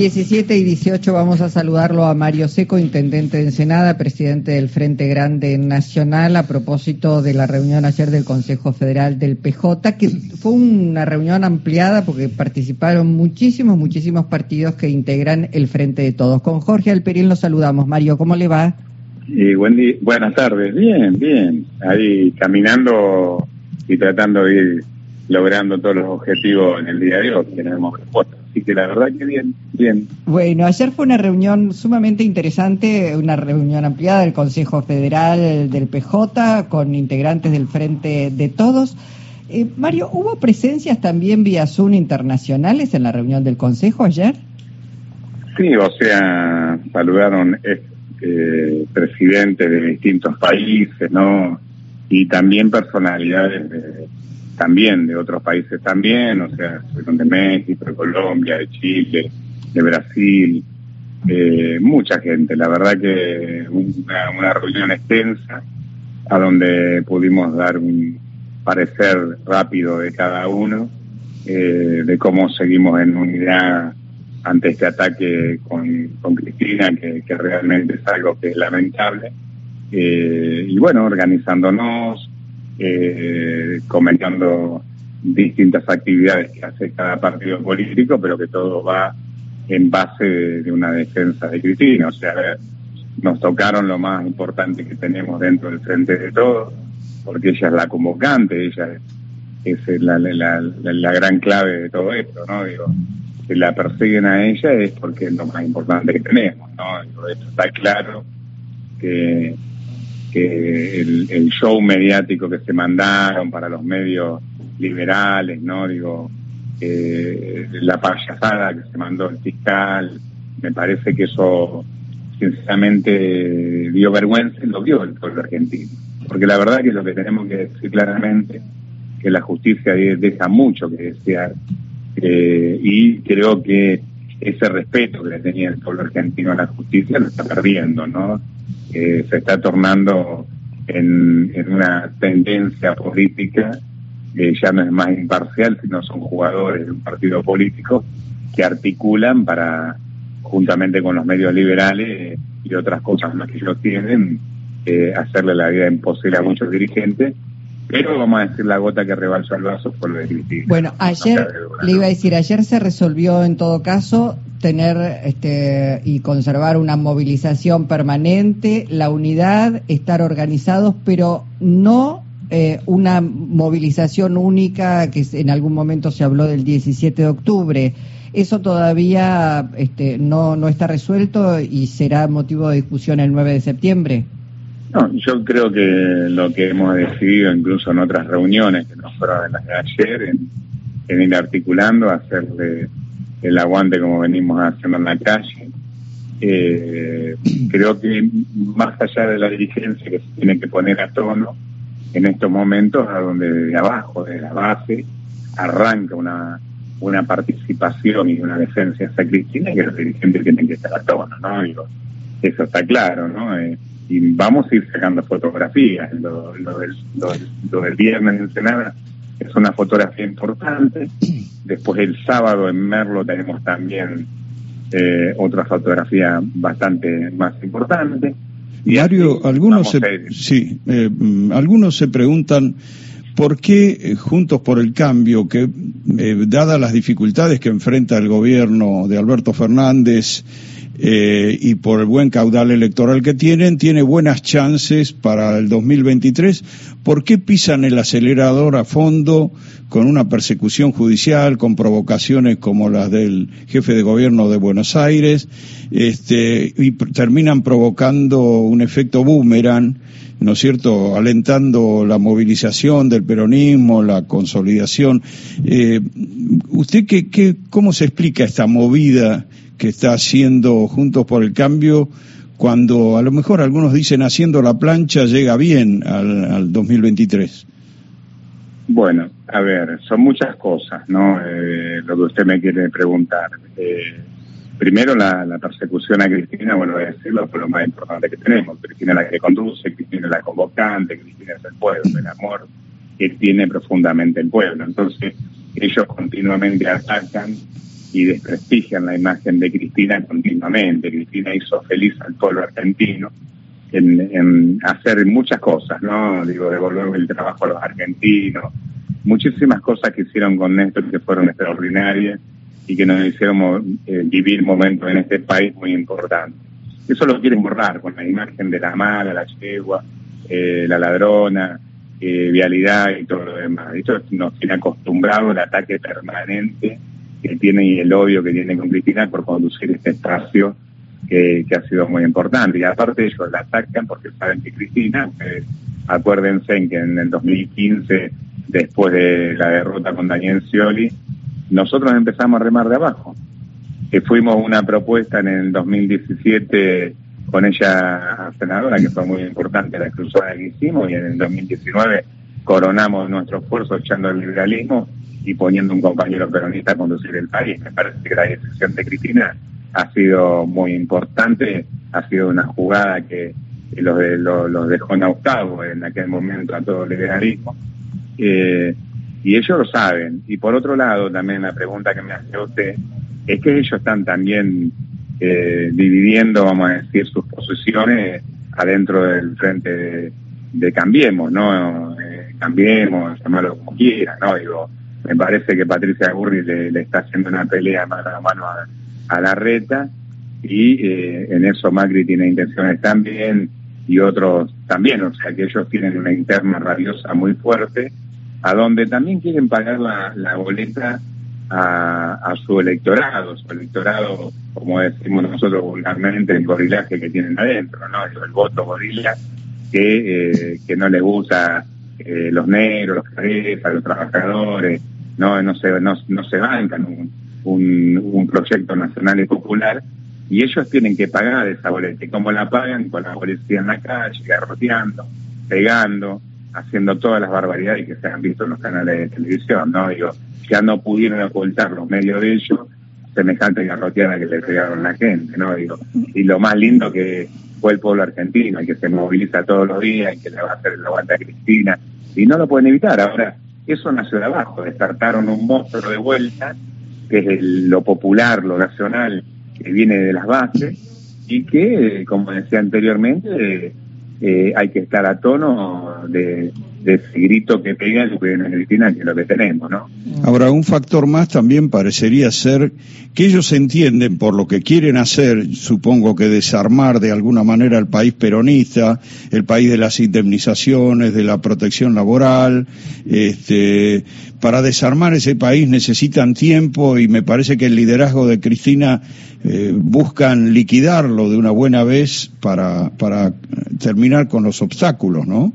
17 y 18 vamos a saludarlo a Mario Seco, intendente de Ensenada, presidente del Frente Grande Nacional, a propósito de la reunión ayer del Consejo Federal del PJ, que fue una reunión ampliada porque participaron muchísimos, muchísimos partidos que integran el Frente de Todos. Con Jorge Alperín lo saludamos. Mario, ¿cómo le va? Y buenas tardes, bien, bien. Ahí caminando y tratando de ir logrando todos los objetivos en el día de hoy que hemos Así que la verdad que bien, bien. Bueno, ayer fue una reunión sumamente interesante, una reunión ampliada del Consejo Federal del PJ con integrantes del Frente de Todos. Eh, Mario, ¿hubo presencias también vía Zoom internacionales en la reunión del Consejo ayer? Sí, o sea, saludaron eh, presidentes de distintos países, ¿no? Y también personalidades de también de otros países también, o sea, de México, de Colombia, de Chile, de Brasil, eh, mucha gente. La verdad que una, una reunión extensa a donde pudimos dar un parecer rápido de cada uno, eh, de cómo seguimos en unidad ante este ataque con, con Cristina, que, que realmente es algo que es lamentable. Eh, y bueno, organizándonos, eh, comentando distintas actividades que hace cada partido político, pero que todo va en base de, una defensa de Cristina. O sea, nos tocaron lo más importante que tenemos dentro del frente de todos, porque ella es la convocante, ella es, la, la, la, gran clave de todo esto, ¿no? Digo, si la persiguen a ella es porque es lo más importante que tenemos, ¿no? Digo, esto está claro que que el, show mediático que se mandaron para los medios liberales, ¿no? Digo, la payasada que se mandó el fiscal, me parece que eso sinceramente dio vergüenza y lo vio el pueblo argentino. Porque la verdad que lo que tenemos que decir claramente, que la justicia deja mucho que desear, eh, y creo que ese respeto que le tenía el pueblo argentino a la justicia lo está perdiendo, ¿no? Se está tornando en, una tendencia política que ya no es más imparcial, sino son jugadores de un partido político que articulan para, juntamente con los medios liberales y otras cosas más que ellos tienen, eh, hacerle la vida imposible a muchos dirigentes pero vamos a decir la gota que rebalsó el vaso fue lo de Cristina. Bueno, ayer, le iba a decir, ayer se resolvió en todo caso tener este, y conservar una movilización permanente, la unidad, estar organizados, pero no eh, una movilización única que en algún momento se habló del 17 de octubre. Eso todavía este, no, no está resuelto y será motivo de discusión el 9 de septiembre. No, yo creo que lo que hemos decidido, incluso en otras reuniones que no fueron las de ayer, en, ir articulando, hacerle el aguante como venimos haciendo en la calle. Eh, creo que más allá de la dirigencia que se tiene que poner a tono en estos momentos, a donde de abajo, de la base, arranca una, una participación y una defensa hacia Cristina, que los dirigentes tienen que estar a tono, ¿no? Digo, eso está claro, ¿no? Eh, y vamos a ir sacando fotografías. Lo, del, lo, del, viernes en Senada es una fotografía importante. Después el sábado en Merlo tenemos también eh, otra fotografía bastante más importante. Diario, algunos se, sí, eh, mm, algunos se preguntan por qué eh, Juntos por el Cambio, que dadas las dificultades que enfrenta el gobierno de Alberto Fernández, eh, y por el buen caudal electoral que tienen, tiene buenas chances para el 2023. ¿Por qué pisan el acelerador a fondo con una persecución judicial, con provocaciones como las del jefe de gobierno de Buenos Aires, este, y terminan provocando un efecto boomerang? ¿no es cierto?, alentando la movilización del peronismo, la consolidación. Eh, ¿Usted qué, qué, cómo se explica esta movida que está haciendo Juntos por el Cambio, cuando a lo mejor algunos dicen haciendo la plancha llega bien al, 2023? Bueno, a ver, son muchas cosas, ¿no? Eh, lo que usted me quiere preguntar. Eh, primero, la, persecución a Cristina, bueno, voy a decirlo, fue lo más importante que tenemos. Cristina es la que conduce, Cristina es la convocante, Cristina es el pueblo, el amor que tiene profundamente el pueblo. Entonces, ellos continuamente atacan y desprestigian la imagen de Cristina continuamente. Cristina hizo feliz al pueblo argentino en, hacer muchas cosas, ¿no? Digo, devolver el trabajo a los argentinos, muchísimas cosas que hicieron con Néstor que fueron extraordinarias y que nos hicieron eh, vivir momentos en este país muy importantes. Eso lo quieren borrar con la imagen de la mala, la chegua, eh, la ladrona, eh, vialidad y todo lo demás. Esto nos tiene acostumbrado el ataque permanente que tiene y el odio que tiene con Cristina por conducir este espacio que, ha sido muy importante. Y aparte ellos la atacan porque saben que Cristina, acuérdense en que en el 2015, después de la derrota con Daniel Scioli, nosotros empezamos a remar de abajo. Que fuimos una propuesta en el 2017 con ella senadora, que fue muy importante la cruzada que hicimos, y en el 2019 coronamos nuestro esfuerzo echando el liberalismo y poniendo un compañero peronista a conducir el país. Me parece que la decisión de Cristina ha sido muy importante, ha sido una jugada que, los, de, los, dejó en octavo en aquel momento a todo el liberalismo. Eh, y ellos lo saben. Y por otro lado, también la pregunta que me hace usted es que ellos están también eh, dividiendo, vamos a decir, sus posiciones adentro del frente de, Cambiemos, ¿no? Eh, cambiemos, llamarlo como quiera, ¿no? Digo, me parece que Patricia Burri le, está haciendo una pelea mano a mano a, la reta y eh, en eso Macri tiene intenciones también y otros también, o sea que ellos tienen una interna rabiosa muy fuerte, a donde también quieren pagar la, boleta a, su electorado, su electorado, como decimos nosotros vulgarmente, el gorilaje que tienen adentro, ¿no? El, voto gorila que, eh, que no le gusta eh, los negros, los cabezas, los trabajadores, no, no, se, no, se bancan un, un, proyecto nacional y popular y ellos tienen que pagar esa boleta. ¿Y cómo la pagan? Con la policía en la calle, garroteando, pegando, haciendo todas las barbaridades que se han visto en los canales de televisión, ¿no? Digo, ya no pudieron ocultar los medios de ellos semejante garroteada que le pegaron la gente, ¿no? Digo, y lo más lindo que fue el pueblo argentino, el que se moviliza todos los días, y que le va a hacer la aguanta a Cristina, y no lo pueden evitar. Ahora, eso nació de abajo, despertaron un monstruo de vuelta, que es lo popular, lo nacional, que viene de las bases, y que, como decía anteriormente, eh, hay que estar a tono de, de ese que pega que lo que tenemos, ¿no? Ahora, un factor más también parecería ser que ellos entienden por lo que quieren hacer, supongo que desarmar de alguna manera el país peronista, el país de las indemnizaciones, de la protección laboral, este, para desarmar ese país necesitan tiempo y me parece que el liderazgo de Cristina eh, buscan liquidarlo de una buena vez para, para terminar con los obstáculos, ¿no?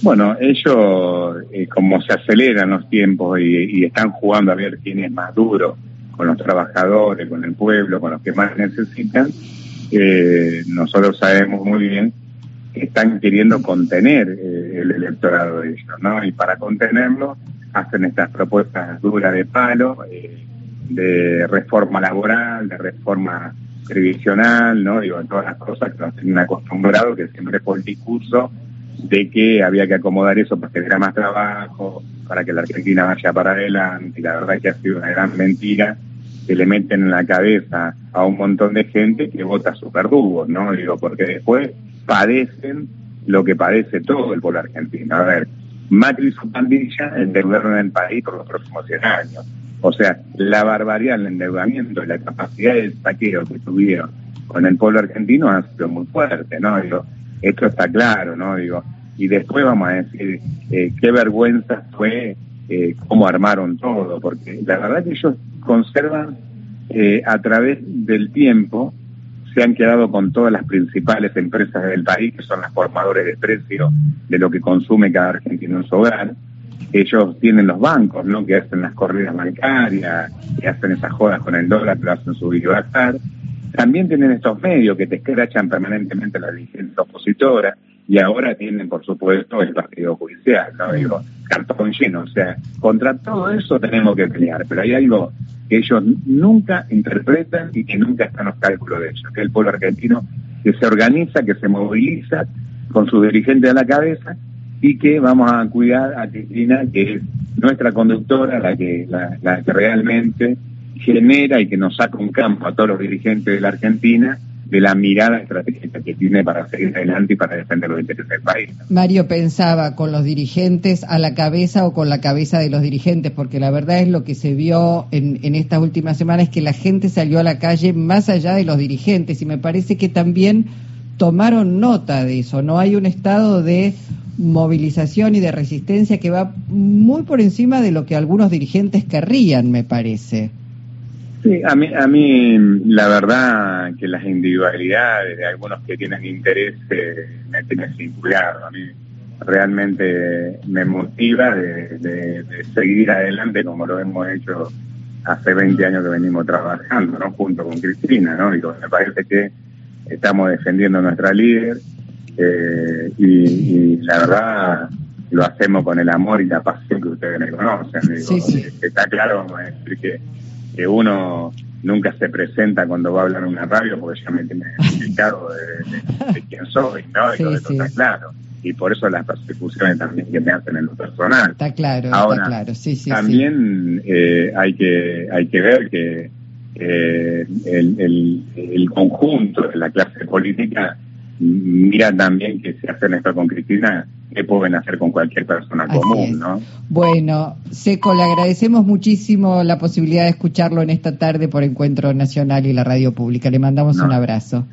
Bueno, ellos, eh, como se aceleran los tiempos y, están jugando a ver quién es más duro con los trabajadores, con el pueblo, con los que más necesitan, eh, nosotros sabemos muy bien que están queriendo contener eh, el electorado de ellos, ¿no? Y para contenerlo hacen estas propuestas duras de palo, de reforma laboral, de reforma previsional, ¿no? Digo, todas las cosas que nos tienen acostumbrados, que siempre por el discurso de que había que acomodar eso para diera más trabajo, para que la Argentina vaya para adelante. Y la verdad es que ha sido una gran mentira que le meten en la cabeza a un montón de gente que vota sus verdugos, ¿no? Digo, porque después padecen lo que padece todo el pueblo argentino. A ver, Macri y su pandilla endeudaron el país por los próximos 100 años. O sea, la barbaridad, el endeudamiento y la capacidad de saqueo que tuvieron con el pueblo argentino ha sido muy fuerte, ¿no? Digo, esto está claro, ¿no? Digo, y después vamos a decir eh, qué vergüenza fue eh, cómo armaron todo, porque la verdad que ellos conservan eh, a través del tiempo, se han quedado con todas las principales empresas del país, que son las formadores de precio de lo que consume cada argentino en su hogar. Ellos tienen los bancos, ¿no? Que hacen las corridas bancarias, que hacen esas jodas con el dólar, que lo hacen subir y bajar también tienen estos medios que te escrachan permanentemente la dirigencia opositora y ahora tienen, por supuesto, el partido judicial, ¿no? Digo, cartón lleno. O sea, contra todo eso tenemos que pelear, pero hay algo que ellos nunca interpretan y que nunca están los cálculos de ellos, que es el pueblo argentino que se organiza, que se moviliza con su dirigente a la cabeza y que vamos a cuidar a Cristina, que es nuestra conductora, la que, la que realmente genera y que nos saca un campo a todos los dirigentes de la Argentina de la mirada estratégica que tiene para seguir adelante y para defender los intereses del país. Mario pensaba con los dirigentes a la cabeza o con la cabeza de los dirigentes, porque la verdad es lo que se vio en, en estas últimas semanas, que la gente salió a la calle más allá de los dirigentes y me parece que también tomaron nota de eso, no hay un estado de movilización y de resistencia que va muy por encima de lo que algunos dirigentes querrían, me parece. Sí, a mí, a mí la verdad que las individualidades de algunos que tienen interés eh, me tienen vinculado. A mí realmente me motiva de, seguir adelante como lo hemos hecho hace 20 años que venimos trabajando, ¿no? Junto con Cristina, ¿no? Y me parece que estamos defendiendo a nuestra líder eh, y, la verdad lo hacemos con el amor y la pasión que ustedes me conocen. Está claro que, que uno nunca se presenta cuando va a hablar en una radio porque ya me tiene explicado de, quién soy, ¿no? Y eso está claro. Y por eso las persecuciones también que me hacen en lo personal. Está claro, Ahora, está claro. Sí, sí, también eh, hay que hay que ver que eh, el, el, conjunto de la clase política mira también que se hacen esto con Cristina, que pueden hacer con cualquier persona común, ¿no? Bueno, Seco, le agradecemos muchísimo la posibilidad de escucharlo en esta tarde por Encuentro Nacional y la Radio Pública. Le mandamos un abrazo.